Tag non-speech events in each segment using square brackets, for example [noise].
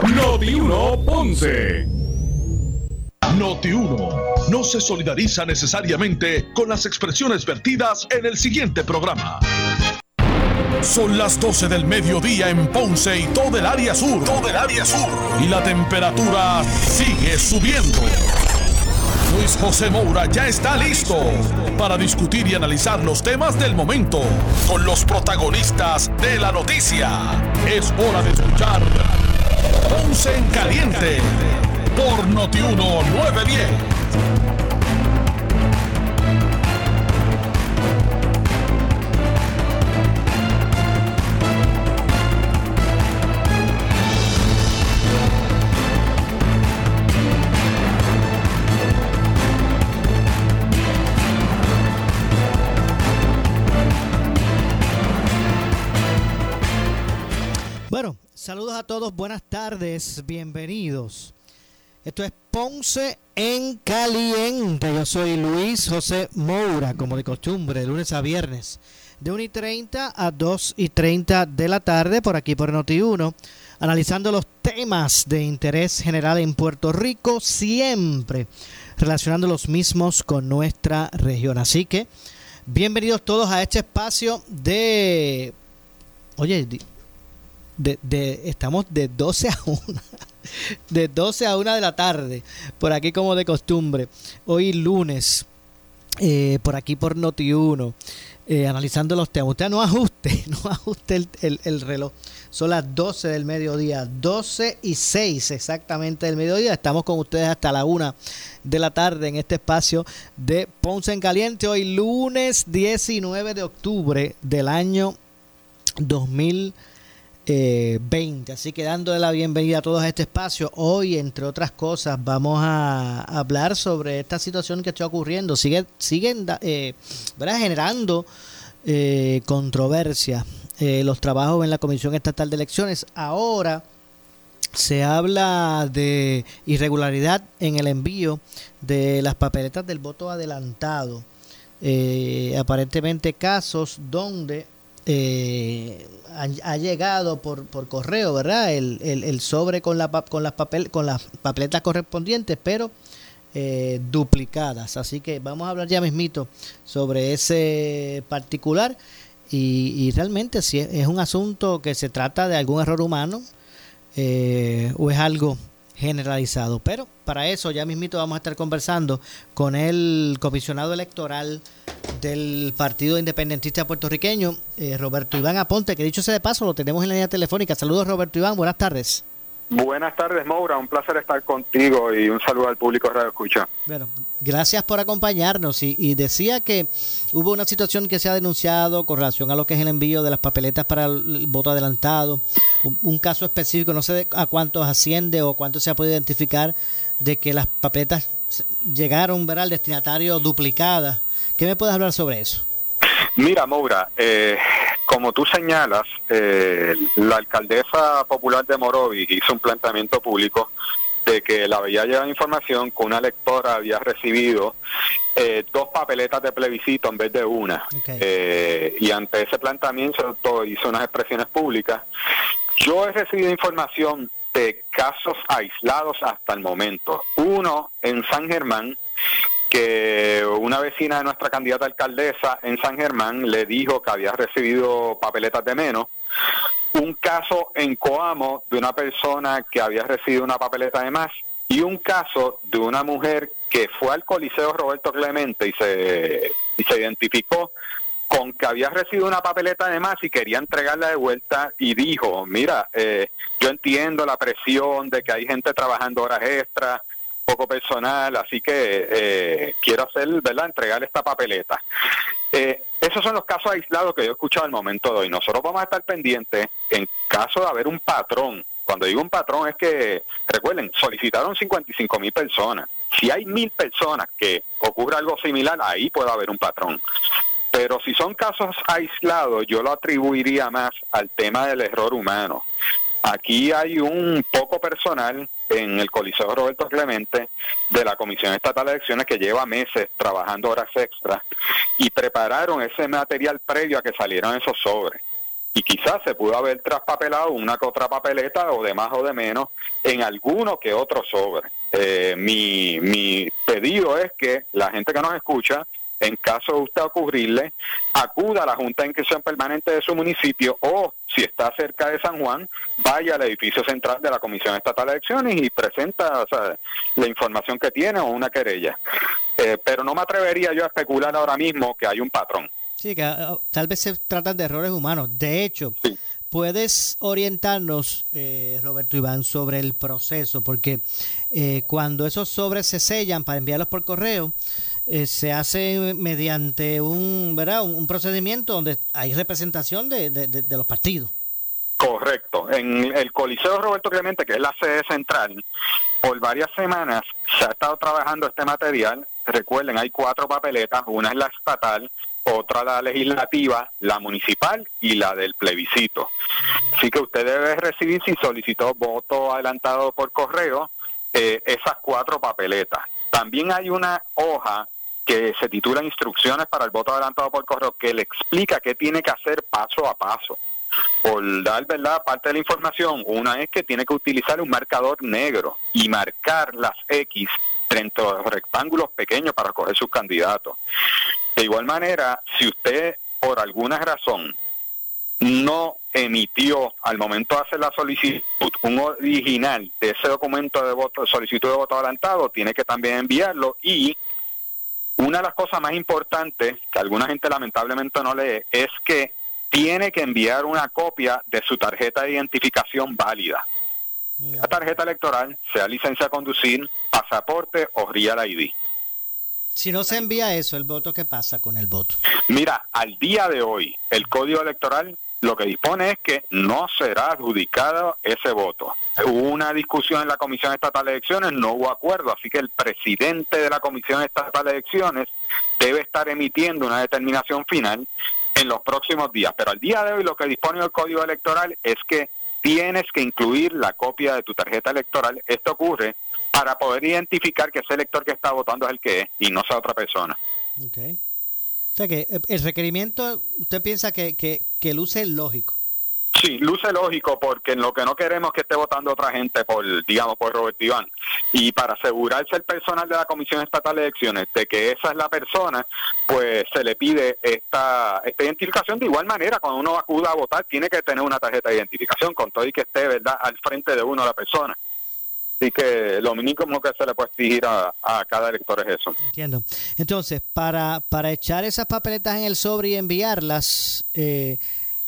Noti 1 Ponce. Noti 1 no se solidariza necesariamente con las expresiones vertidas en el siguiente programa. Son las 12 del mediodía en Ponce y todo el área sur. Todo el área sur. Y la temperatura sigue subiendo. Luis José Moura ya está listo para discutir y analizar los temas del momento con los protagonistas de la noticia. Es hora de escuchar Ponce en Caliente por Notiuno 910. Saludos a todos, buenas tardes, bienvenidos. Esto es Ponce en Caliente. Yo soy Luis José Moura, como de costumbre, de lunes a viernes, de 1 y 30 a 2 y 30 de la tarde, por aquí por Noti1, analizando los temas de interés general en Puerto Rico, siempre relacionando los mismos con nuestra región. Así que, bienvenidos todos a este espacio de. Oye, de, de, estamos de 12 a 1. [laughs] De 12 a 1 de la tarde. Por aquí como de costumbre. Hoy lunes. Eh, por aquí por Noti1. Eh, analizando los temas. Usted no ajuste. [laughs] No ajuste el, el, el, reloj. Son las 12 del mediodía. 12 y 6 exactamente del mediodía. Estamos con ustedes hasta la 1 de la tarde en este espacio de Ponce en Caliente. Hoy lunes 19 de octubre del año 2020. Eh, 20. Así que dándole la bienvenida a todos a este espacio. Hoy, entre otras cosas, vamos a hablar sobre esta situación que está ocurriendo. Sigue, siguen eh, generando eh, controversia eh, los trabajos en la Comisión Estatal de Elecciones. Ahora se habla de irregularidad en el envío de las papeletas del voto adelantado. aparentemente casos donde eh, ha, ha, llegado por, por correo, ¿verdad? El, el, el, sobre con, la, con, las papel, con las papeletas correspondientes, pero eh, duplicadas. Así que vamos a hablar ya mismito sobre ese particular y, y realmente si es, un asunto que se trata de algún error humano eh, o es algo generalizado. Pero para eso ya mismito vamos a estar conversando con el comisionado electoral del Partido Independentista Puertorriqueño, eh, Roberto Iván Aponte, que dicho sea de paso, lo tenemos en la línea telefónica. Saludos Roberto Iván, buenas tardes. Buenas tardes, Maura. Un placer estar contigo y un saludo al público Radio Escucha. Bueno, gracias por acompañarnos. Y, y, decía que hubo una situación que se ha denunciado con relación a lo que es el envío de las papeletas para el voto adelantado. Un, un caso específico, no sé a cuántos asciende o cuánto se ha podido identificar de que las papeletas llegaron ¿verdad? al destinatario duplicadas. ¿Qué me puedes hablar sobre eso? Mira, Maura, eh, como tú señalas, eh, la alcaldesa popular de Morovis hizo un planteamiento público de que le había llegado información que una lectora había recibido eh, dos papeletas de plebiscito en vez de una. Okay. Eh, y ante ese planteamiento hizo unas expresiones públicas. Yo he recibido información de casos aislados hasta el momento. Uno en San Germán, que una vecina de nuestra candidata alcaldesa en San Germán le dijo que había recibido papeletas de menos. Un caso en Coamo de una persona que había recibido una papeleta de más. Y un caso de una mujer que fue al Coliseo Roberto Clemente y se, y se identificó con que había recibido una papeleta de más y quería entregarla de vuelta y dijo, mira, eh, yo entiendo la presión de que hay gente trabajando horas extras, poco personal, así que eh, quiero hacer, ¿verdad?, entregar esta papeleta. Eh, esos son los casos aislados que yo he escuchado al momento de hoy. Nosotros vamos a estar pendientes en caso de haber un patrón. Cuando digo un patrón es que, recuerden, solicitaron 55 mil personas. Si hay mil personas que ocurra algo similar, ahí puede haber un patrón. Pero si son casos aislados, yo lo atribuiría más al tema del error humano. Aquí hay un poco personal en el Coliseo Roberto Clemente de la Comisión Estatal de Elecciones que lleva meses trabajando horas extras y prepararon ese material previo a que salieran esos sobres. y quizás se pudo haber traspapelado una que otra papeleta o de más o de menos en alguno que otro sobre. Eh, mi, mi pedido es que la gente que nos escucha, en caso de usted ocurrirle, acuda a la Junta de Inscripción Permanente de su municipio o, si está cerca de San Juan, vaya al edificio central de la Comisión Estatal de Elecciones y presenta la información que tiene o una querella. Eh, pero no me atrevería yo a especular ahora mismo que hay un patrón. Sí, que ah, tal vez se tratan de errores humanos. De hecho, puedes orientarnos, eh, Roberto Iván, sobre el proceso, porque eh, cuando esos sobres se sellan para enviarlos por correo, eh, se hace mediante un, ¿verdad? Un, procedimiento donde hay representación de, de, los partidos. Correcto. En el Coliseo Roberto Clemente, que es la sede central, por varias semanas se ha estado trabajando este material. Recuerden, hay cuatro papeletas, una es la estatal, otra la legislativa, la municipal y la del plebiscito. Así que usted debe recibir, si solicitó voto adelantado por correo, eh, esas cuatro papeletas. También hay una hoja que se titula Instrucciones para el voto adelantado por correo que le explica qué tiene que hacer paso a paso. Por dar verdad parte de la información, una es que tiene que utilizar un marcador negro y marcar las X dentro de los rectángulos pequeños para coger sus candidatos. De igual manera, si usted por alguna razón no emitió al momento de hacer la solicitud un original de ese documento de voto, solicitud de voto adelantado, tiene que también enviarlo y una de las cosas más importantes que alguna gente lamentablemente no lee es que tiene que enviar una copia de su tarjeta de identificación válida. Sea tarjeta electoral, sea licencia a conducir, pasaporte o Real ID. Si no se envía eso, ¿el voto qué pasa con el voto? Mira, al día de hoy, el Código Electoral lo que dispone es que no será adjudicado ese voto. Hubo una discusión en la Comisión Estatal de Elecciones, no hubo acuerdo, así que el presidente de la Comisión Estatal de Elecciones debe estar emitiendo una determinación final en los próximos días. Pero al día de hoy lo que dispone el Código Electoral es que tienes que incluir la copia de tu tarjeta electoral. Esto ocurre para poder identificar que ese elector que está votando es el que es y no sea otra persona. Okay. O sea que eh, el requerimiento, usted piensa que, que, luce lógico. Sí, luce lógico porque lo que no queremos que esté votando otra gente por, digamos, por Robert Iván. Y para asegurarse el personal de la Comisión Estatal de Elecciones de que esa es la persona, pues se le pide esta, esta identificación. De igual manera, cuando uno acuda a votar, tiene que tener una tarjeta de identificación con todo y que esté, ¿verdad?, al frente de uno la persona. Así que lo mínimo que se le puede exigir a, cada elector es eso. Entiendo. Entonces, para, para echar esas papeletas en el sobre y enviarlas, eh,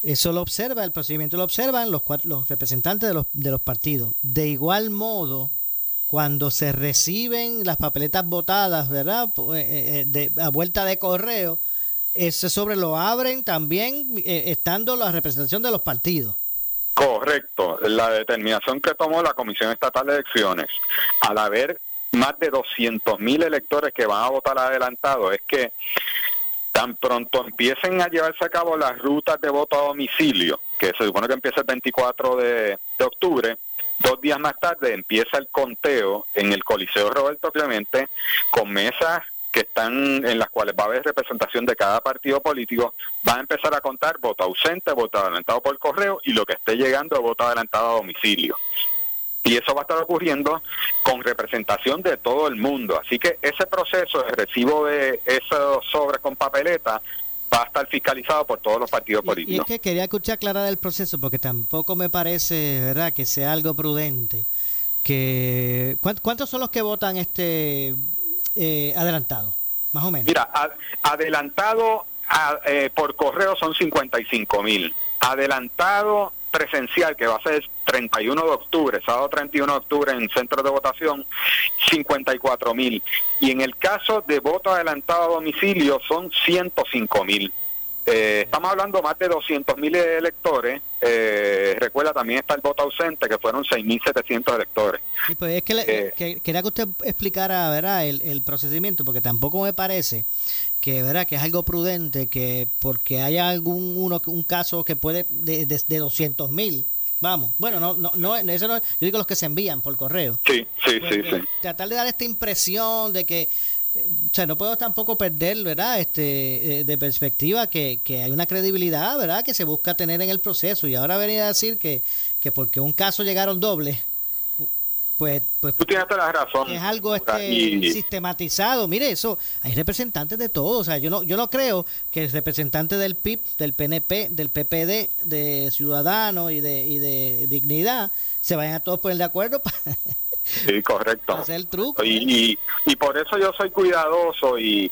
eso lo observa, el procedimiento lo observan los, los representantes de los, de los partidos. De igual modo, cuando se reciben las papeletas votadas, ¿verdad? Eh, eh, de, a vuelta de correo, ese sobre lo abren también estando la representación de los partidos. Correcto. La determinación que tomó la Comisión Estatal de Elecciones, al haber más de 200 mil electores que van a votar adelantado, es que tan pronto empiecen a llevarse a cabo las rutas de voto a domicilio, que se supone que empieza el 24 de, de octubre, dos días más tarde empieza el conteo en el Coliseo Roberto Clemente con mesas que están en las cuales va a haber representación de cada partido político, va a empezar a contar voto ausente, voto adelantado por correo y lo que esté llegando voto adelantado a domicilio. Y eso va a estar ocurriendo con representación de todo el mundo. Así que ese proceso de recibo de esos sobres con papeleta va a estar fiscalizado por todos los partidos políticos. Y es que quería escuchar aclarar el proceso porque tampoco me parece, ¿verdad?, que sea algo prudente. Que ¿Cuántos son los que votan este eh, adelantado, más o menos? Mira, adelantado eh, por correo son 55 mil. Adelantado presencial, que va a ser 31 de octubre, sábado 31 de octubre en centro de votación, 54 mil. Y en el caso de voto adelantado a domicilio son 105 mil. Eh, estamos hablando más de 200 mil electores. Eh, recuerda, también está el voto ausente, que fueron 6.700 electores. Sí, pues es que, eh, quería que usted explicara ¿verdad? El, procedimiento, porque tampoco me parece que verdad que es algo prudente que porque haya algún uno un caso que puede de, de, 200 mil vamos bueno no no no eso no yo digo los que se envían por correo sí sí pues, sí, sí tratar de dar esta impresión de que o sea, no puedo tampoco perder, ¿verdad? Este, eh, de perspectiva que, que hay una credibilidad, ¿verdad? Que se busca tener en el proceso. Y ahora venir a decir que, que porque un caso llegaron dobles, pues, pues tú tienes toda la razón es algo este sistematizado mire eso hay representantes de todo o sea yo no yo no creo que el representante del PIB del PNP del PPD de Ciudadanos y de y de Dignidad se vayan a todos poner de acuerdo [laughs] para Sí, correcto. hacer el truco. Y, ¿eh? y, y por eso yo soy cuidadoso y,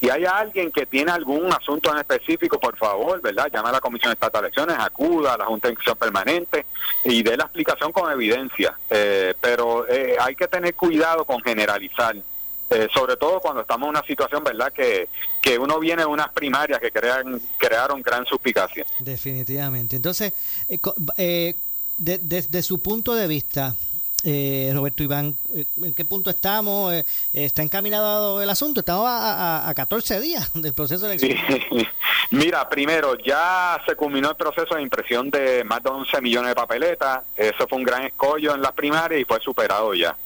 si hay alguien que tiene algún asunto en específico, por favor, ¿verdad? Llama a la Comisión Estatal de Elecciones, acuda a la Junta de Elección Permanente y dé la explicación con evidencia. Eh, pero eh, hay que tener cuidado con generalizar. Eh, sobre todo cuando estamos en una situación, ¿verdad? Que, que uno viene de unas primarias que crean, crearon gran suspicacia. Definitivamente. Entonces, co- eh, de- desde su punto de vista, eh, Roberto Iván, eh, ¿en qué punto estamos? Eh, ¿Está encaminado el asunto? Estamos a, a- a 14 días [laughs] del proceso de elección. [laughs] Mira, primero, ya se culminó el proceso de impresión de más de 11 millones de papeletas. Eso fue un gran escollo en las primarias y fue superado ya.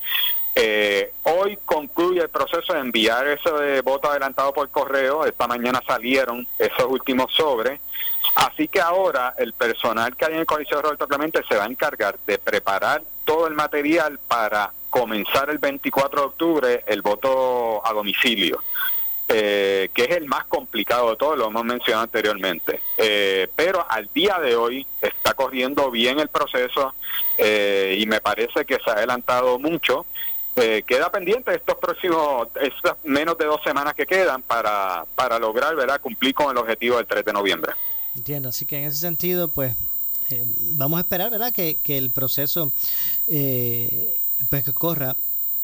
Eh, hoy concluye el proceso de enviar eso de voto adelantado por correo. Esta mañana salieron esos últimos sobres. Así que ahora el personal que hay en el Coliseo Roberto Clemente se va a encargar de preparar todo el material para comenzar el 24 de octubre el voto a domicilio eh, que es el más complicado de todo, lo hemos mencionado anteriormente. Eh, pero al día de hoy está corriendo bien el proceso eh, y me parece que se ha adelantado mucho. Eh, queda pendiente estos próximos, estas menos de dos semanas que quedan para, para lograr ¿verdad? cumplir con el objetivo del 3 de noviembre. Entiendo, así que en ese sentido, pues vamos a esperar, ¿verdad? Que el proceso eh, pues que corra.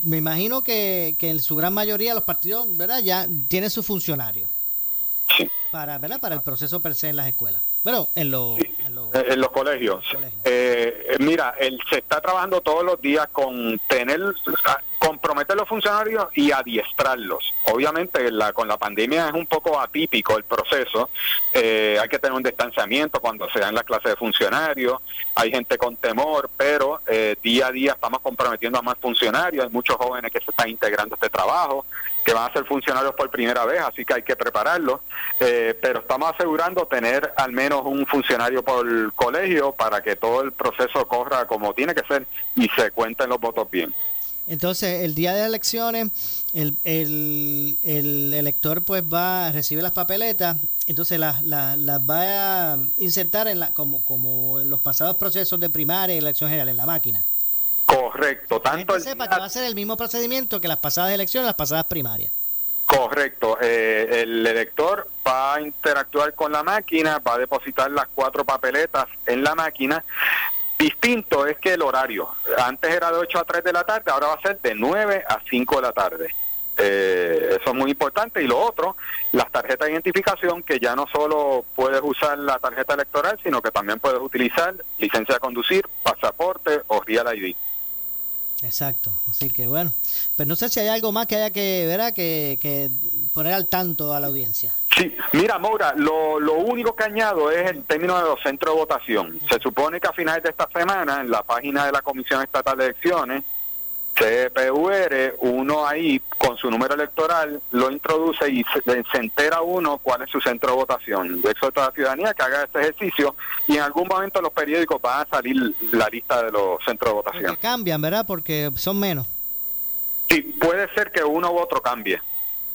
Me imagino que, que en su gran mayoría los partidos, ¿verdad? Ya tienen sus funcionarios para, ¿verdad? Para el proceso per se en las escuelas. Bueno, en los... en los- en los colegios. Colegios. Eh, eh, mira, él se está trabajando todos los días con tener, a- comprometer los funcionarios y adiestrarlos. Obviamente, la, con la pandemia es un poco atípico el proceso. Eh, hay que tener un distanciamiento cuando se dan las clases de funcionarios. Hay gente con temor, pero eh, día a día estamos comprometiendo a más funcionarios. Hay muchos jóvenes que se están integrando a este trabajo que van a ser funcionarios por primera vez, así que hay que prepararlos. Eh, pero estamos asegurando tener al menos un funcionario por colegio para que todo el proceso corra como tiene que ser y se cuenten los votos bien. Entonces, el día de las elecciones, el, el, el elector pues va a recibir las papeletas, entonces las, las, las va a insertar en la, como, como en los pasados procesos de primaria y elección general, en la máquina. Correcto, tanto el sepa que va a ser el mismo procedimiento que las pasadas elecciones, las pasadas primarias. Correcto. Eh, el elector va a interactuar con la máquina, va a depositar las cuatro papeletas en la máquina. Distinto es que el horario, antes era de 8 a 3 de la tarde, ahora va a ser de 9 a 5 de la tarde. Eh, eso es muy importante. Y lo otro, las tarjetas de identificación, que ya no solo puedes usar la tarjeta electoral, sino que también puedes utilizar licencia de conducir, pasaporte o Real ID. Exacto. Así que bueno, pues no sé si hay algo más que haya que, ¿verdad? Que poner al tanto a la audiencia. Sí, mira, Maura, lo, lo único que añado es el término de los centros de votación. Se supone que a finales de esta semana, en la página de la Comisión Estatal de Elecciones, CPUR, uno ahí con su número electoral lo introduce y se, se entera uno cuál es su centro de votación. Yo exhorto a la ciudadanía que haga este ejercicio y en algún momento en los periódicos van a salir la lista de los centros de votación. Porque cambian, ¿verdad? Porque son menos. Sí, puede ser que uno u otro cambie.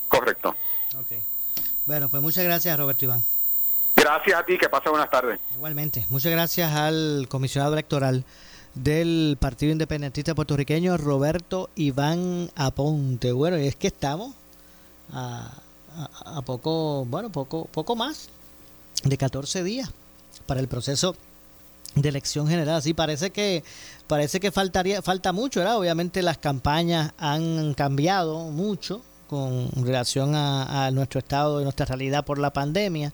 Correcto. Ok. Bueno, pues muchas gracias, Roberto Iván. Gracias a ti, que pase buenas tardes. Igualmente, muchas gracias al comisionado electoral del Partido Independentista Puertorriqueño, Roberto Iván Aponte. Bueno, y es que estamos a, a- a poco, bueno, poco, poco más de 14 días para el proceso de elección general. Sí, parece que parece que faltaría falta mucho, ¿verdad? Obviamente las campañas han cambiado mucho con relación a, nuestro estado y nuestra realidad por la pandemia.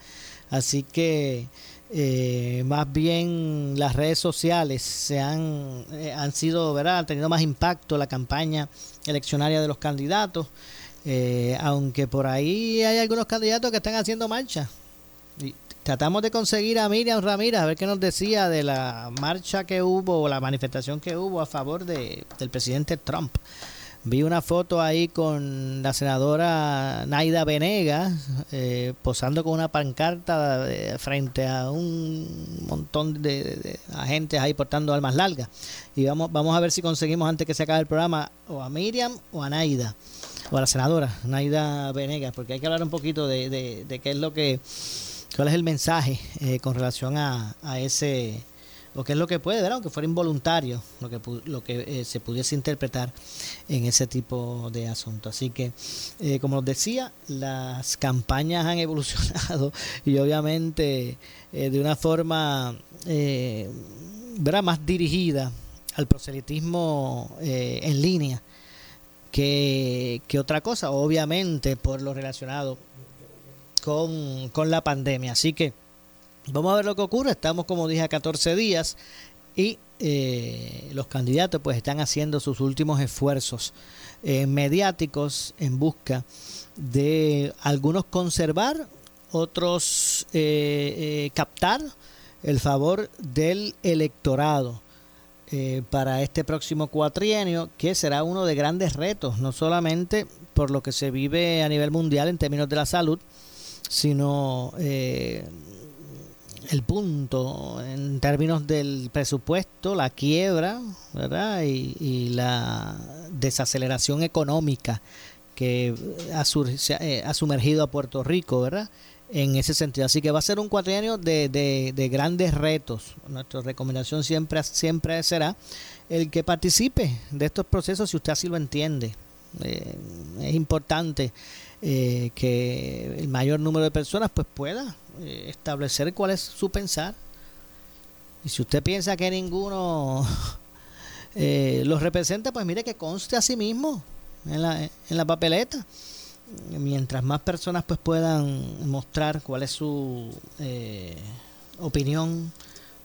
Así que eh, más bien las redes sociales se han, eh, han sido, ¿verdad? Han tenido más impacto la campaña eleccionaria de los candidatos. eh, aunque por ahí hay algunos candidatos que están haciendo marcha. Y tratamos de conseguir a Miriam Ramírez a ver qué nos decía de la marcha que hubo o la manifestación que hubo a favor de, del presidente Trump. Vi una foto ahí con la senadora Naida Venegas eh, posando con una pancarta eh, frente a un montón de, agentes ahí portando armas largas. Y vamos, vamos a ver si conseguimos antes que se acabe el programa o a Miriam o a Naida, o a la senadora Naida Venegas, porque hay que hablar un poquito de, de, qué es lo que, cuál es el mensaje eh, con relación a, a ese lo que es lo que puede, ¿verdad? aunque fuera involuntario, lo que, lo que eh, se pudiese interpretar en ese tipo de asunto. Así que, eh, como os decía, las campañas han [laughs] evolucionado y obviamente eh, de una forma ¿verdad? más dirigida al proselitismo en línea que, que, otra cosa, obviamente por lo relacionado con, con la pandemia. Así que Vamos a ver lo que ocurre. Estamos, como dije, a 14 días y eh, los candidatos pues están haciendo sus últimos esfuerzos eh, mediáticos en busca de algunos conservar, otros eh, captar el favor del electorado para este próximo cuatrienio, que será uno de grandes retos, no solamente por lo que se vive a nivel mundial en términos de la salud, sino el punto en términos del presupuesto, la quiebra, ¿verdad? Y, la desaceleración económica que ha, eh, ha, sumergido a Puerto Rico, ¿verdad? En ese sentido. Así que va a ser un cuatrienio de, de, grandes retos. Nuestra recomendación siempre, siempre será el que participe de estos procesos si usted así lo entiende. Eh, es importante eh, que el mayor número de personas pues pueda eh, establecer cuál es su pensar. Y si usted piensa que ninguno [laughs] eh, los representa, pues mire que conste a sí mismo en la, en la papeleta. Mientras más personas pues puedan mostrar cuál es su eh, opinión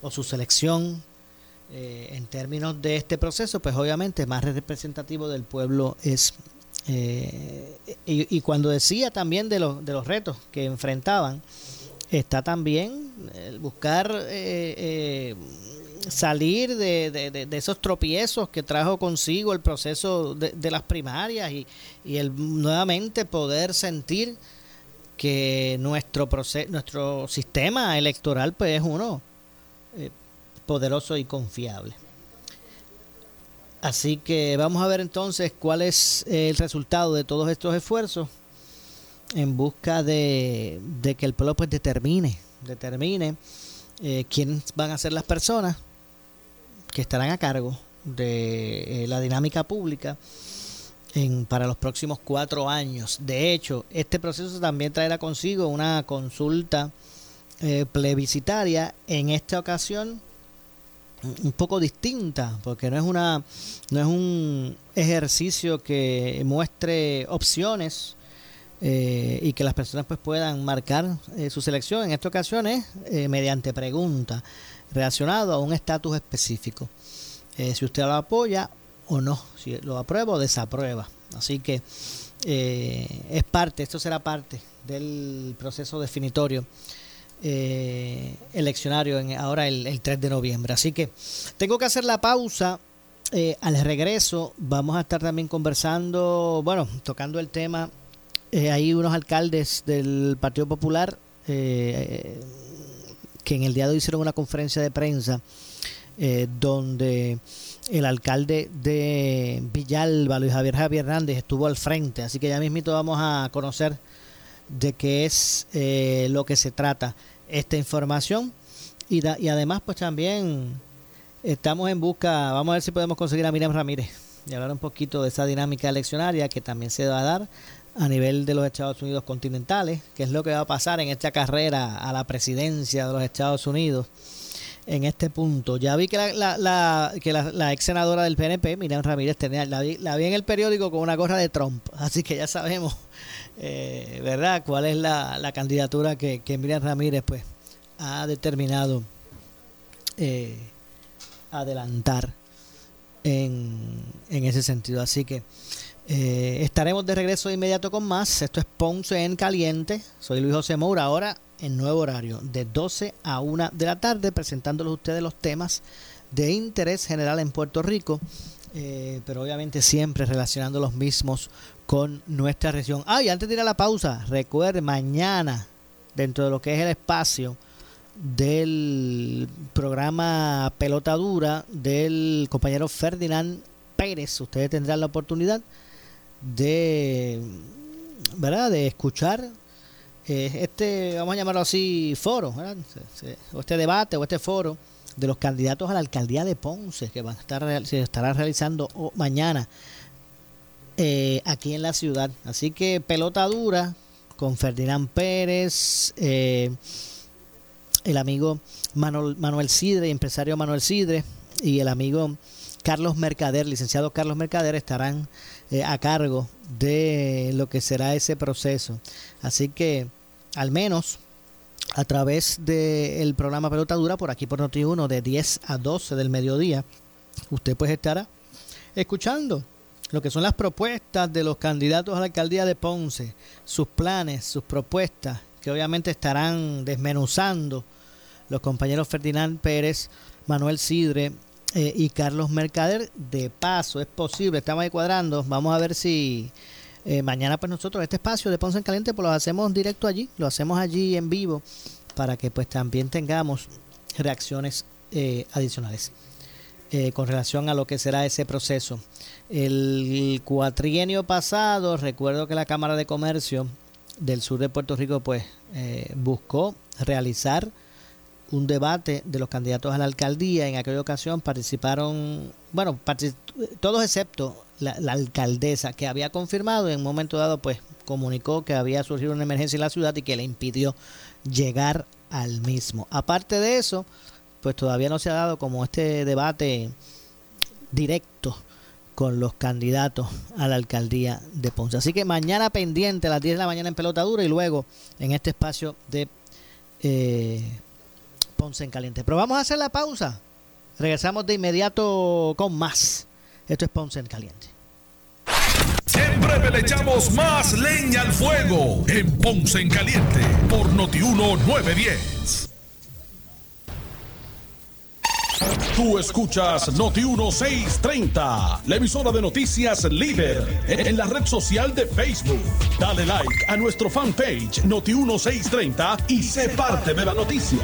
o su selección en términos de este proceso, pues obviamente más representativo del pueblo es. y, y, cuando decía también de, los de los retos que enfrentaban, está también el buscar eh, eh, salir de, esos tropiezos que trajo consigo el proceso de, las primarias y, el nuevamente poder sentir que nuestro nuestro sistema electoral pues es uno eh, poderoso y confiable. Así que vamos a ver entonces cuál es el resultado de todos estos esfuerzos en busca de, que el pueblo pues determine, determine eh, quiénes van a ser las personas que estarán a cargo de eh, la dinámica pública en, para los próximos cuatro años. De hecho, este proceso también traerá consigo una consulta eh, plebiscitaria en esta ocasión un poco distinta porque no es una no es un ejercicio que muestre opciones eh, y que las personas pues puedan marcar eh, su selección en esta ocasión es eh, mediante pregunta relacionado a un estatus específico. Si usted lo apoya o no si lo aprueba o desaprueba. Así que es parte esto será parte del proceso definitorio eleccionario en, ahora el, el, 3 de noviembre. Así que tengo que hacer la pausa al regreso vamos a estar también conversando bueno tocando el tema eh, hay unos alcaldes del Partido Popular eh, que en el día de hoy hicieron una conferencia de prensa eh, donde el alcalde de Villalba, Luis Javier Javier Hernández, estuvo al frente. Así que ya mismito vamos a conocer de qué es lo que se trata esta información. Y, y además, pues también estamos en busca, vamos a ver si podemos conseguir a Miriam Ramírez y hablar un poquito de esa dinámica eleccionaria que también se va a dar a nivel de los Estados Unidos continentales, que es lo que va a pasar en esta carrera a la presidencia de los Estados Unidos en este punto. Ya vi que la, la, que la, ex senadora del PNP, Miriam Ramírez, tenía, la, vi, la vi en el periódico con una gorra de Trump, [laughs] así que ya sabemos, eh, ¿verdad?, cuál es la, candidatura que, que, Miriam Ramírez pues ha determinado eh, adelantar en, en ese sentido. Así que eh, estaremos de regreso de inmediato con más. Esto es Ponce en Caliente. Soy Luis José Moura, ahora en nuevo horario, de 12 a 1 de la tarde, presentándoles a ustedes los temas de interés general en Puerto Rico eh, pero obviamente siempre relacionando los mismos con nuestra región. Ah, y antes de ir a la pausa, recuerde, mañana, dentro de lo que es el espacio del programa Pelota Dura del compañero Ferdinand Pérez, ustedes tendrán la oportunidad de, ¿verdad? de escuchar eh, este, vamos a llamarlo así, foro, o este debate o este foro de los candidatos a la alcaldía de Ponce que van a estar se estará realizando mañana eh, aquí en la ciudad. Así que pelota dura con Ferdinand Pérez, eh, el amigo Manuel, Manuel Sidre, empresario Manuel Sidre, y el amigo Carlos Mercader, licenciado Carlos Mercader, estarán eh, a cargo de lo que será ese proceso. Así que, al menos a través del programa Pelota Dura, por aquí por Noti1, de 10 a 12 del mediodía, usted pues estará escuchando lo que son las propuestas de los candidatos a la alcaldía de Ponce, sus planes, sus propuestas, que obviamente estarán desmenuzando los compañeros Ferdinand Pérez, Manuel Sidre eh, y Carlos Mercader. De paso, es posible, estamos ahí cuadrando, vamos a ver si eh, mañana pues nosotros este espacio de Ponce en Caliente pues lo hacemos directo allí, lo hacemos allí en vivo para que pues también tengamos reacciones eh, adicionales con relación a lo que será ese proceso. El cuatrienio pasado, recuerdo que la Cámara de Comercio del sur de Puerto Rico pues buscó realizar un debate de los candidatos a la alcaldía. En aquella ocasión participaron, bueno, todos excepto la, alcaldesa, que había confirmado en un momento dado, pues comunicó que había surgido una emergencia en la ciudad y que le impidió llegar al mismo. Aparte de eso, pues todavía no se ha dado como este debate directo con los candidatos a la alcaldía de Ponce. Así que mañana pendiente a las 10 de la mañana en pelota dura y luego en este espacio de eh, Ponce en Caliente. Pero vamos a hacer la pausa. Regresamos de inmediato con más. Esto es Ponce en Caliente. En breve le echamos más leña al fuego en Ponce en Caliente por Notiuno 910. Tú escuchas Noti 1630, la emisora de noticias líder en la red social de Facebook. Dale like a nuestro fanpage Noti 1630 y sé parte de la noticia.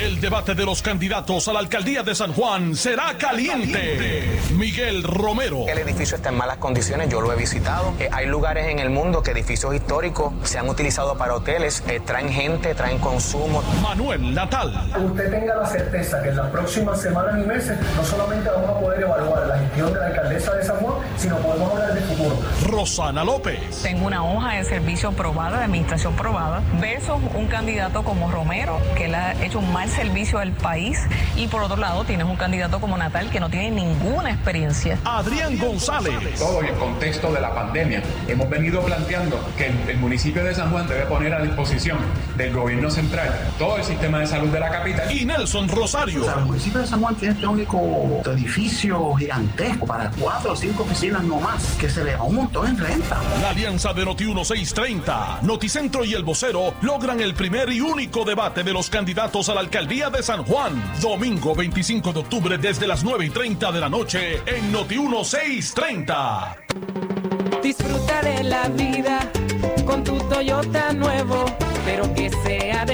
El debate de los candidatos a la alcaldía de San Juan será caliente. Miguel Romero. El edificio está en malas condiciones, yo lo he visitado. Eh, hay lugares en el mundo que edificios históricos se han utilizado para hoteles, eh, traen gente, traen consumo. Manuel Natal. Usted tenga la certeza que en las próximas semanas y meses no solamente vamos a poder evaluar la gestión de la alcaldesa de San Juan, sino podemos hablar de futuro. Rosana López. Tengo una hoja de servicio aprobada, de administración probada, versus un candidato como Romero, que le ha hecho un mal servicio al país y por otro lado tienes un candidato como Natal que no tiene ninguna experiencia. Adrián González. Todo en el contexto de la pandemia hemos venido planteando que el, municipio de San Juan debe poner a disposición del gobierno central todo el sistema de salud de la capital. Y Nelson Rosario. el municipio de San Juan tiene este único edificio gigantesco para cuatro o cinco oficinas no más que se le va un montón en renta. La alianza de Noti 1630, Noticentro y el vocero logran el primer y único debate de los candidatos a la alcaldía de San Juan. Domingo 25 de octubre desde las 9 y 30 de la noche en Noti 1630. Disfruta de la vida con tu Toyota nuevo, pero que sea de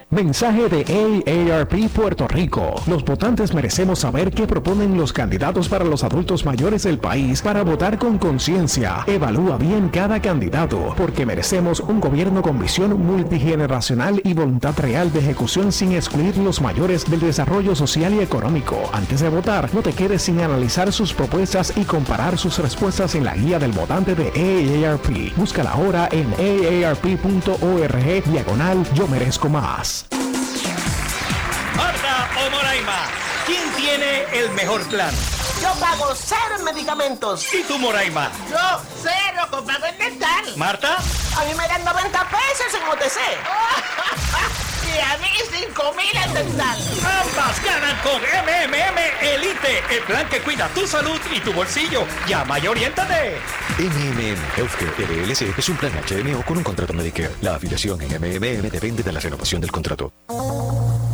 Mensaje de AARP Puerto Rico. Los votantes merecemos saber qué proponen los candidatos para los adultos mayores del país para votar con conciencia. Evalúa bien cada candidato, porque merecemos un gobierno con visión multigeneracional y voluntad real de ejecución sin excluir los mayores del desarrollo social y económico. Antes de votar, no te quedes sin analizar sus propuestas y comparar sus respuestas en la guía del votante de AARP. Búscala ahora en aarp.org diagonal yo merezco más. Tiene el mejor plan? Yo pago cero en medicamentos. ¿Y tú, Moraima? Yo cero con pago en dental. ¿Marta? A mí me dan 90 pesos en OTC. [laughs] y a mí 5 mil en dental. Ambas ganan con MMM Elite, el plan que cuida tu salud y tu bolsillo. Llama y oriéntate. MMM Healthcare LLC es un plan HMO con un contrato Medicare. La afiliación en MMM depende de la renovación del contrato.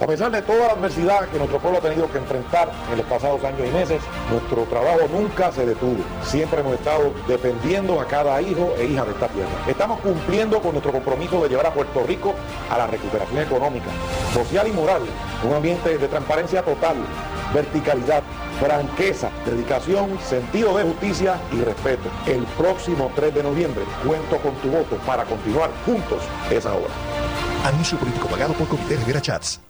A pesar de toda la adversidad que nuestro pueblo ha tenido que enfrentar en los pasados años y meses, nuestro trabajo nunca se detuvo. Siempre hemos estado defendiendo a cada hijo e hija de esta tierra. Estamos cumpliendo con nuestro compromiso de llevar a Puerto Rico a la recuperación económica, social y moral, un ambiente de transparencia total, verticalidad, franqueza, dedicación, sentido de justicia y respeto. El próximo 3 de noviembre cuento con tu voto para continuar juntos esa obra. Anuncio político pagado por Comité Rivera Chats.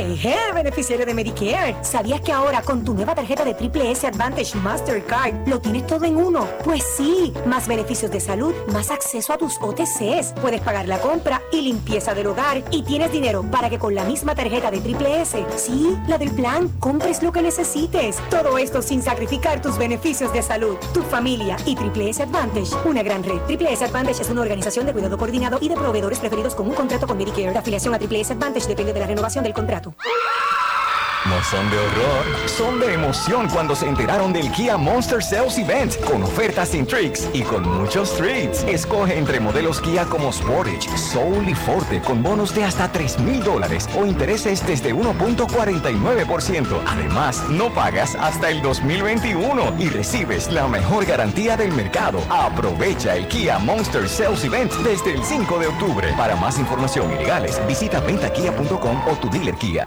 Eje, beneficiario de Medicare. ¿Sabías que ahora con tu nueva tarjeta de Triple S Advantage Mastercard lo tienes todo en uno? Pues sí, más beneficios de salud, más acceso a tus OTCs. Puedes pagar la compra y limpieza del hogar y tienes dinero para que con la misma tarjeta de Triple S, sí, la del plan, compres lo que necesites. Todo esto sin sacrificar tus beneficios de salud, tu familia y Triple S Advantage, una gran red. Triple S Advantage es una organización de cuidado coordinado y de proveedores preferidos con un contrato con Medicare. La afiliación a Triple S Advantage depende de la renovación del contrato. Michael. No son de horror, son de emoción cuando se enteraron del Kia Monster Sales Event con ofertas sin tricks y con muchos treats. Escoge entre modelos Kia como Sportage, Soul y Forte con bonos de hasta 3 mil dólares o intereses desde 1.49%. Además, no pagas hasta el 2021 y recibes la mejor garantía del mercado. Aprovecha el Kia Monster Sales Event desde el 5 de octubre. Para más información y legales, visita ventakia.com o tu dealer Kia.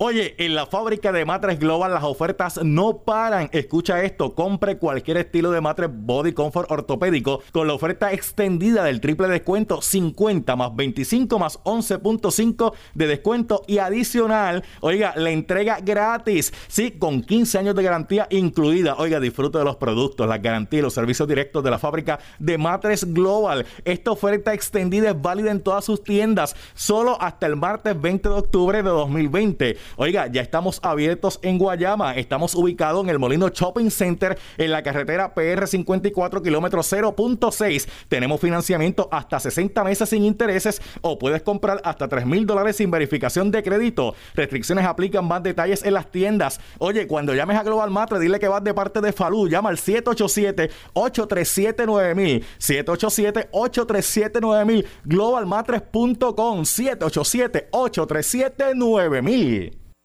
Oye, en la fábrica de matres Global las ofertas no paran. Escucha esto, compre cualquier estilo de matres Body Comfort ortopédico con la oferta extendida del triple descuento 50 más 25 más 11.5 de descuento y adicional, oiga, la entrega gratis, sí, con 15 años de garantía incluida. Oiga, disfrute de los productos, la garantía y los servicios directos de la fábrica de matres Global. Esta oferta extendida es válida en todas sus tiendas, solo hasta el martes 20 de octubre de 2020. Oiga, ya estamos abiertos en Guayama. Estamos ubicados en el Molino Shopping Center en la carretera PR 54 kilómetro 0.6. Tenemos financiamiento hasta 60 meses sin intereses o puedes comprar hasta 3 mil dólares sin verificación de crédito. Restricciones aplican más detalles en las tiendas. Oye, cuando llames a Global Matre, dile que vas de parte de Falú. Llama al 787-837-9000. 787-837-9000. Globalmatres.com. 787-837-9000.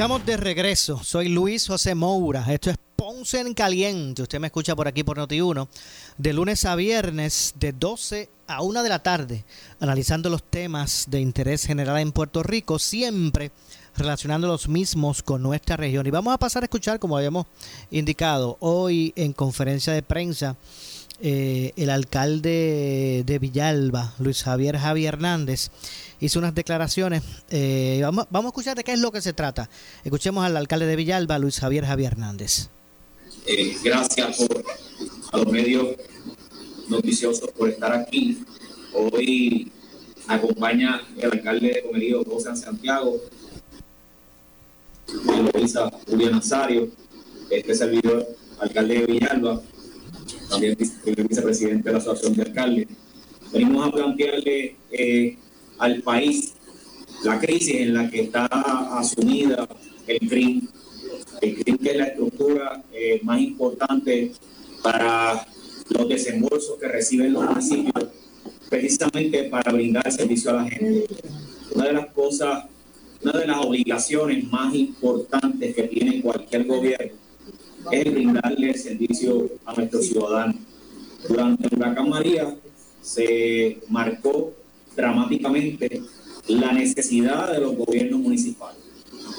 Estamos de regreso. Soy Luis José Moura. Esto es Ponce en Caliente. Usted me escucha por aquí por Noti1. De lunes a viernes, de 12 a 1 de la tarde, analizando los temas de interés general en Puerto Rico, siempre relacionando los mismos con nuestra región. Y vamos a pasar a escuchar, como habíamos indicado, hoy en conferencia de prensa, eh, el alcalde de Villalba, Luis Javier Javier Hernández, hizo unas declaraciones. Eh, vamos, vamos a escuchar de qué es lo que se trata. Escuchemos al alcalde de Villalba, Luis Javier Javier Hernández. Eh, gracias por, a los medios noticiosos por estar aquí. Hoy acompaña el alcalde de Comerío, José Santiago, Luisa Julia Nazario, este servidor, alcalde de Villalba, también vice- vicepresidente de la Asociación de Alcaldes. Venimos a plantearle eh, al país la crisis en la que está asumida el CRIM, el CRIM que es la estructura eh, más importante para los desembolsos que reciben los municipios, precisamente para brindar servicio a la gente. Una de las cosas una de las obligaciones más importantes que tiene cualquier gobierno es brindarle servicio a nuestros ciudadanos. Durante el huracán María se marcó dramáticamente la necesidad de los gobiernos municipales.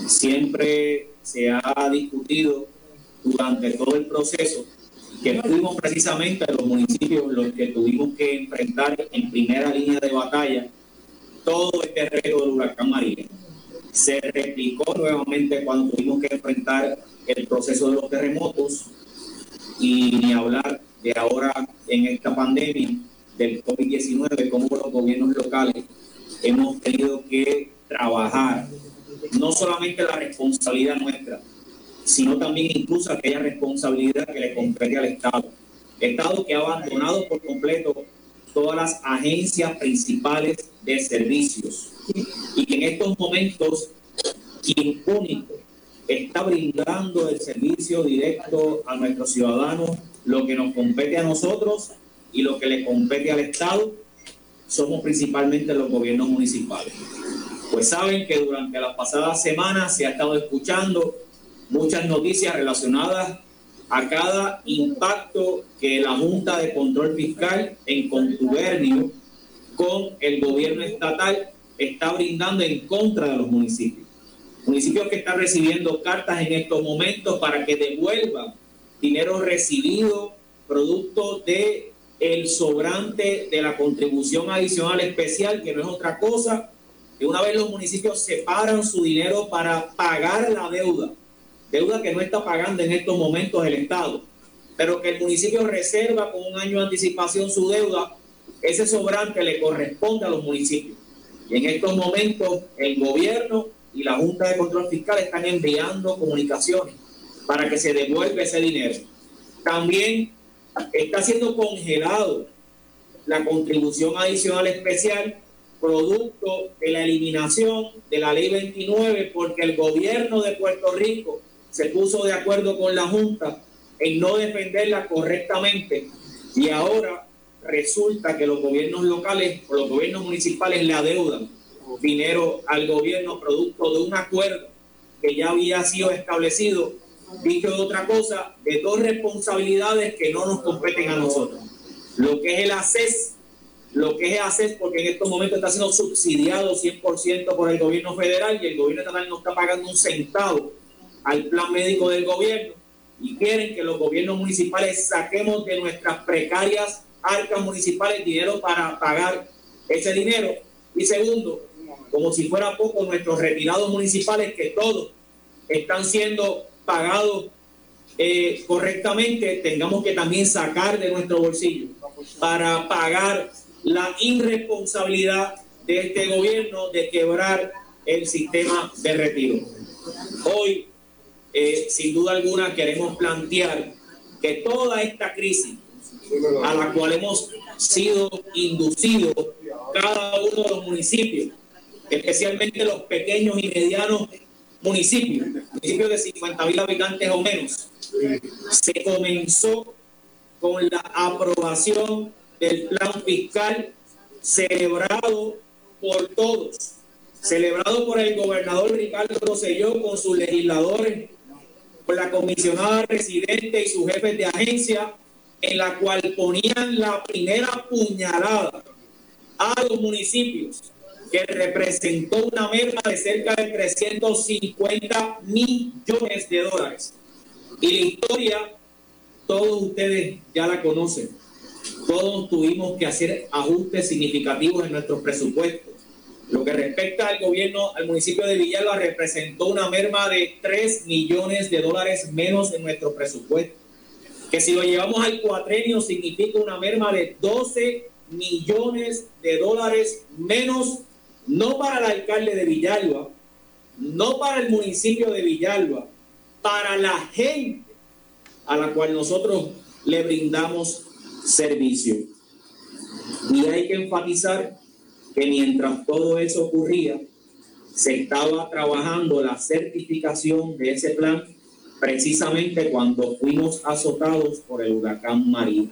Siempre se ha discutido durante todo el proceso que fuimos precisamente los municipios los que tuvimos que enfrentar en primera línea de batalla todo este reto del huracán María. Se replicó nuevamente cuando tuvimos que enfrentar el proceso de los terremotos y ni hablar de ahora en esta pandemia del COVID-19, como los gobiernos locales hemos tenido que trabajar no solamente la responsabilidad nuestra, sino también incluso aquella responsabilidad que le compete al Estado. Estado que ha abandonado por completo todas las agencias principales de servicios y que en estos momentos quien único está brindando el servicio directo a nuestros ciudadanos, lo que nos compete a nosotros y lo que le compete al Estado, somos principalmente los gobiernos municipales. Pues saben que durante las pasadas semanas se ha estado escuchando muchas noticias relacionadas a cada impacto que la Junta de Control Fiscal en contubernio con el gobierno estatal está brindando en contra de los municipios. Municipios que están recibiendo cartas en estos momentos para que devuelvan dinero recibido producto de el sobrante de la contribución adicional especial, que no es otra cosa que una vez los municipios separan su dinero para pagar la deuda deuda que no está pagando en estos momentos el Estado, pero que el municipio reserva con un año de anticipación su deuda, ese sobrante le corresponde a los municipios. Y en estos momentos el gobierno y la Junta de Control Fiscal están enviando comunicaciones para que se devuelva ese dinero. También está siendo congelado la contribución adicional especial producto de la eliminación de la ley 29 porque el gobierno de Puerto Rico se puso de acuerdo con la Junta en no defenderla correctamente y ahora resulta que los gobiernos locales o los gobiernos municipales le adeudan dinero al gobierno producto de un acuerdo que ya había sido establecido, dicho de otra cosa, de dos responsabilidades que no nos competen a nosotros. Lo que es el ACES, lo que es el ACES porque en estos momentos está siendo subsidiado 100% por el gobierno federal y el gobierno estatal no está pagando un centavo al plan médico del gobierno y quieren que los gobiernos municipales saquemos de nuestras precarias arcas municipales dinero para pagar ese dinero. Y segundo, como si fuera poco, nuestros retirados municipales, que todos están siendo pagados eh, correctamente, tengamos que también sacar de nuestro bolsillo para pagar la irresponsabilidad de este gobierno de quebrar el sistema de retiro. Hoy eh, sin duda alguna queremos plantear que toda esta crisis a la cual hemos sido inducidos cada uno de los municipios, especialmente los pequeños y medianos municipios, municipios de 50 mil habitantes o menos, se comenzó con la aprobación del plan fiscal celebrado por todos, celebrado por el gobernador Ricardo Rosselló con sus legisladores la comisionada residente y sus jefes de agencia, en la cual ponían la primera puñalada a los municipios, que representó una merma de cerca de 350 millones de dólares. Y la historia, todos ustedes ya la conocen. Todos tuvimos que hacer ajustes significativos en nuestros presupuestos lo que respecta al gobierno, al municipio de Villalba, representó una merma de 3 millones de dólares menos en nuestro presupuesto. Que si lo llevamos al cuatrenio significa una merma de 12 millones de dólares menos, no para el alcalde de Villalba, no para el municipio de Villalba, para la gente a la cual nosotros le brindamos servicio. Y hay que enfatizar que mientras todo eso ocurría, se estaba trabajando la certificación de ese plan precisamente cuando fuimos azotados por el huracán María.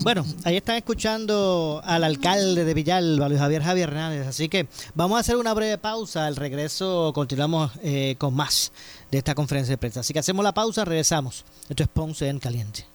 Bueno, ahí están escuchando al alcalde de Villalba, Luis Javier Javier Hernández. Así que vamos a hacer una breve pausa. Al regreso continuamos eh, con más de esta conferencia de prensa. Así que hacemos la pausa, regresamos. Esto es Ponce en Caliente.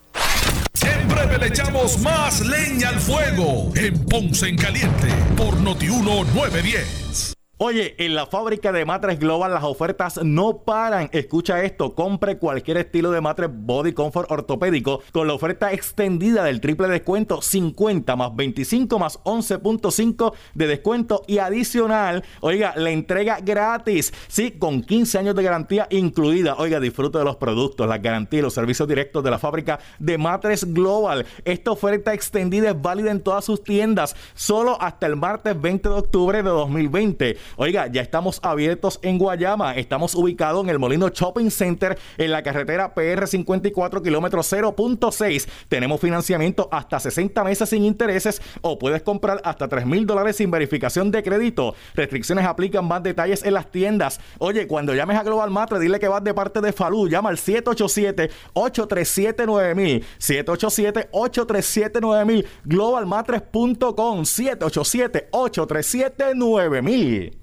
En breve le echamos más leña al fuego en Ponce en Caliente por Notiuno 910. Oye, en la fábrica de matres Global las ofertas no paran. Escucha esto, compre cualquier estilo de matres Body Comfort ortopédico con la oferta extendida del triple descuento 50 más 25 más 11.5 de descuento y adicional, oiga, la entrega gratis, sí, con 15 años de garantía incluida. Oiga, disfrute de los productos, la garantía y los servicios directos de la fábrica de matres Global. Esta oferta extendida es válida en todas sus tiendas, solo hasta el martes 20 de octubre de 2020. Oiga, ya estamos abiertos en Guayama. Estamos ubicados en el Molino Shopping Center en la carretera PR 54 kilómetros 0.6. Tenemos financiamiento hasta 60 meses sin intereses o puedes comprar hasta 3 mil dólares sin verificación de crédito. Restricciones aplican más detalles en las tiendas. Oye, cuando llames a Global Matre, dile que vas de parte de Falú. Llama al 787-837-9000. 787-837-9000. Globalmatres.com 787-837-9000.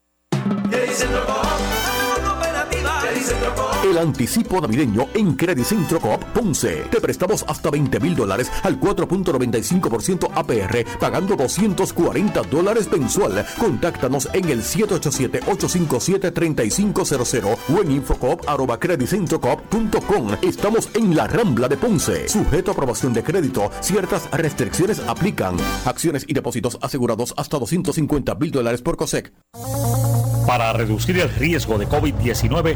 days in the bar. El anticipo navideño en Credit Centro Coop Ponce. Te prestamos hasta 20 mil dólares al 4.95% APR, pagando 240 dólares mensual. Contáctanos en el 787-857-3500 o en infocoop.com. Estamos en la Rambla de Ponce. Sujeto a aprobación de crédito, ciertas restricciones aplican. Acciones y depósitos asegurados hasta 250 mil dólares por COSEC. Para reducir el riesgo de COVID-19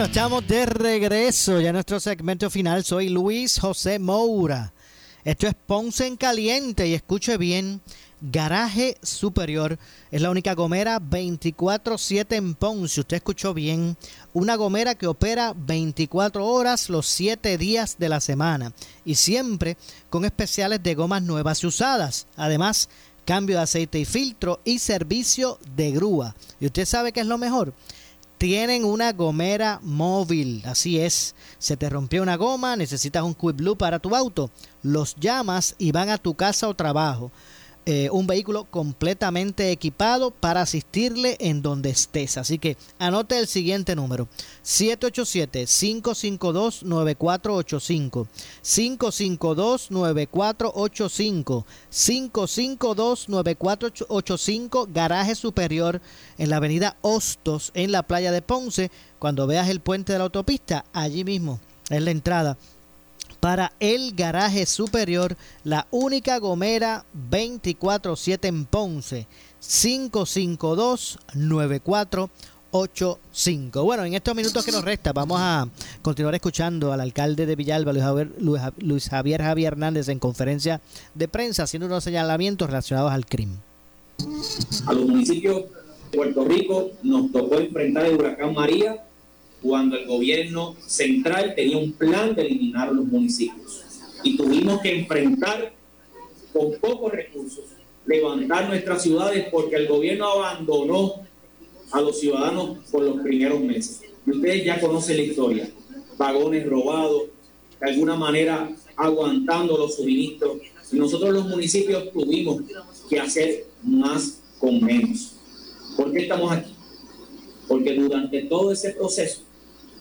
Bueno, estamos de regreso ya nuestro segmento final. Soy Luis José Moura. Esto es Ponce en Caliente y escuche bien. Garaje Superior es la única gomera 24/7 en Ponce. Usted escuchó bien. Una gomera que opera 24 horas los 7 días de la semana y siempre con especiales de gomas nuevas y usadas. Además, cambio de aceite y filtro y servicio de grúa. ¿Y usted sabe qué es lo mejor? Tienen una gomera móvil. Así es. Se te rompió una goma, necesitas un Quick Blue para tu auto. Los llamas y van a tu casa o trabajo. Eh, un vehículo completamente equipado para asistirle en donde estés. Así que anote el siguiente número: 787-552-9485. 552-9485. 552-9485. Garaje Superior en la avenida Hostos, en la playa de Ponce. Cuando veas el puente de la autopista, allí mismo es la entrada para el garaje superior, la única gomera 24-7 en Ponce, 552-9485. Bueno, en estos minutos que nos resta, vamos a continuar escuchando al alcalde de Villalba, Luis Javier, Javier Javier Hernández, en conferencia de prensa, haciendo unos señalamientos relacionados al crimen. A los municipios de Puerto Rico nos tocó enfrentar el huracán María cuando el gobierno central tenía un plan de eliminar los municipios. Y tuvimos que enfrentar con pocos recursos, levantar nuestras ciudades porque el gobierno abandonó a los ciudadanos por los primeros meses. Y ustedes ya conocen la historia. Vagones robados, de alguna manera aguantando los suministros. Y nosotros los municipios tuvimos que hacer más con menos. ¿Por qué estamos aquí? Porque durante todo ese proceso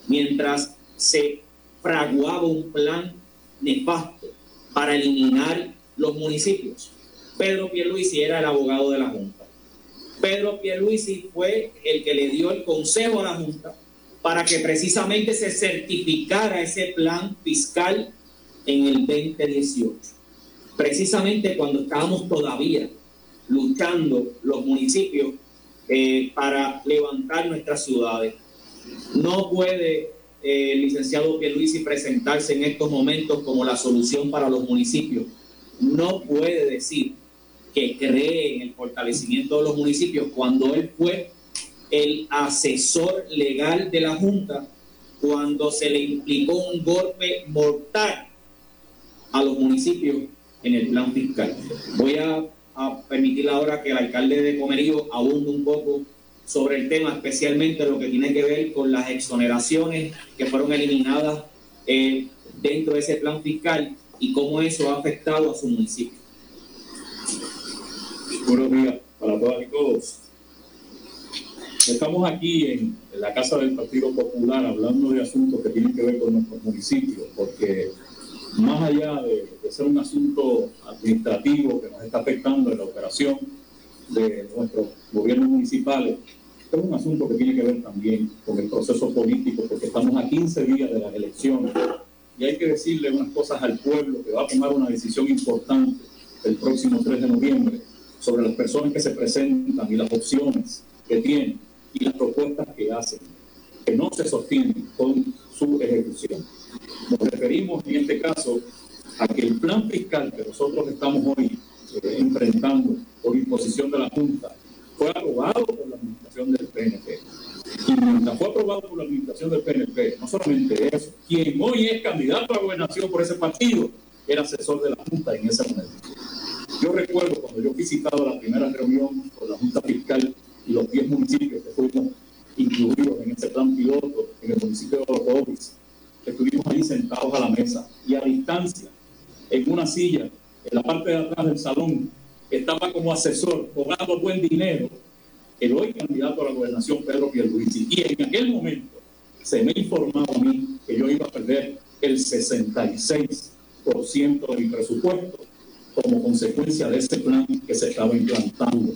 mientras se fraguaba un plan nefasto para eliminar los municipios. Pedro Pierluisi era el abogado de la Junta. Pedro Pierluisi fue el que le dio el consejo a la Junta para que precisamente se certificara ese plan fiscal en el 2018. Precisamente cuando estábamos todavía luchando los municipios eh, para levantar nuestras ciudades. No puede eh, el licenciado Pierluisi presentarse en estos momentos como la solución para los municipios. No puede decir que cree en el fortalecimiento de los municipios cuando él fue el asesor legal de la Junta cuando se le implicó un golpe mortal a los municipios en el plan fiscal. Voy a, a permitir ahora que el alcalde de Comerío abunde un poco sobre el tema, especialmente lo que tiene que ver con las exoneraciones que fueron eliminadas eh, dentro de ese plan fiscal y cómo eso ha afectado a su municipio. Buenos días para todas y todos. Estamos aquí en, la Casa del Partido Popular hablando de asuntos que tienen que ver con nuestros municipios, porque más allá de, de ser un asunto administrativo que nos está afectando en la operación de nuestros gobiernos municipales, es un asunto que tiene que ver también con el proceso político, porque estamos a 15 días de las elecciones y hay que decirle unas cosas al pueblo que va a tomar una decisión importante el próximo 3 de noviembre sobre las personas que se presentan y las opciones que tienen y las propuestas que hacen, que no se sostienen con su ejecución. Nos referimos en este caso a que el plan fiscal que nosotros estamos hoy eh, enfrentando por imposición de la Junta fue aprobado por la administración del PNP. Y mientras fue aprobado por la administración del PNP, no solamente eso, quien hoy es candidato a gobernación por ese partido era asesor de la Junta en ese momento. Yo recuerdo cuando yo visitado la primera reunión con la Junta Fiscal y los 10 municipios que fuimos incluidos en ese plan piloto en el municipio de Orocovis, estuvimos ahí sentados a la mesa y a distancia, en una silla, en la parte de atrás del salón, estaba como asesor, cobrando buen dinero, el hoy candidato a la gobernación Pedro Pierluisi. Y en aquel momento se me informaba a mí que yo iba a perder el 66% de mi presupuesto como consecuencia de ese plan que se estaba implantando.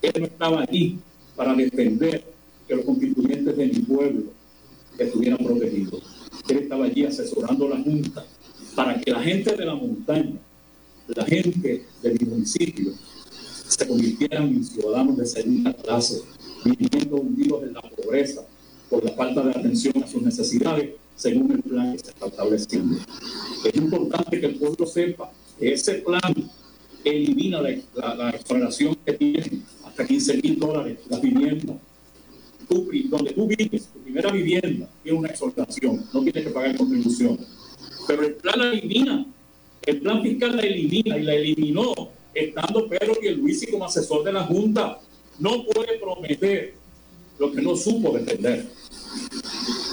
Él no estaba allí para defender que los constituyentes de mi pueblo estuvieran protegidos. Él estaba allí asesorando la Junta para que la gente de la montaña la gente de mi municipio se convirtieran en ciudadanos de segunda clase, viviendo hundidos en la pobreza por la falta de atención a sus necesidades, según el plan que se está estableciendo. Es importante que el pueblo sepa que ese plan elimina la, la, exoneración que tiene hasta 15 mil dólares la vivienda. Tú, donde tú vives, tu primera vivienda tiene una exoneración, no tienes que pagar contribución. Pero el plan la elimina el plan fiscal la elimina y la eliminó estando Pedro y el Luis como asesor de la Junta. No puede prometer lo que no supo defender.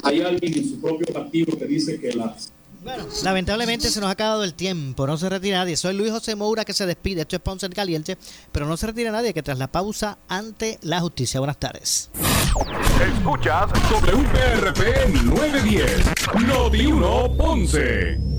Hay alguien en su propio partido que dice que las bueno, lamentablemente se nos ha acabado el tiempo, no se retira nadie. Soy Luis José Moura que se despide. Esto es Ponce en Caliente, pero no se retira nadie que tras la pausa ante la justicia. Buenas tardes. Escuchas WPRP 910, Noti 1 Ponce.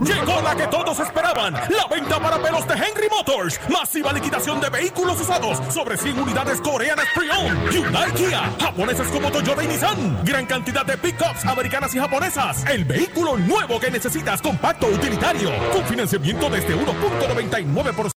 Llegó la que todos esperaban, la venta para pelos de Henry Motors. Masiva liquidación de vehículos usados sobre 100 unidades coreanas pre-owned. Hyundai Kia, japonesas como Toyota y Nissan. Gran cantidad de pickups americanas y japonesas. El vehículo nuevo que necesitas, compacto, utilitario. Con financiamiento desde 1.99%.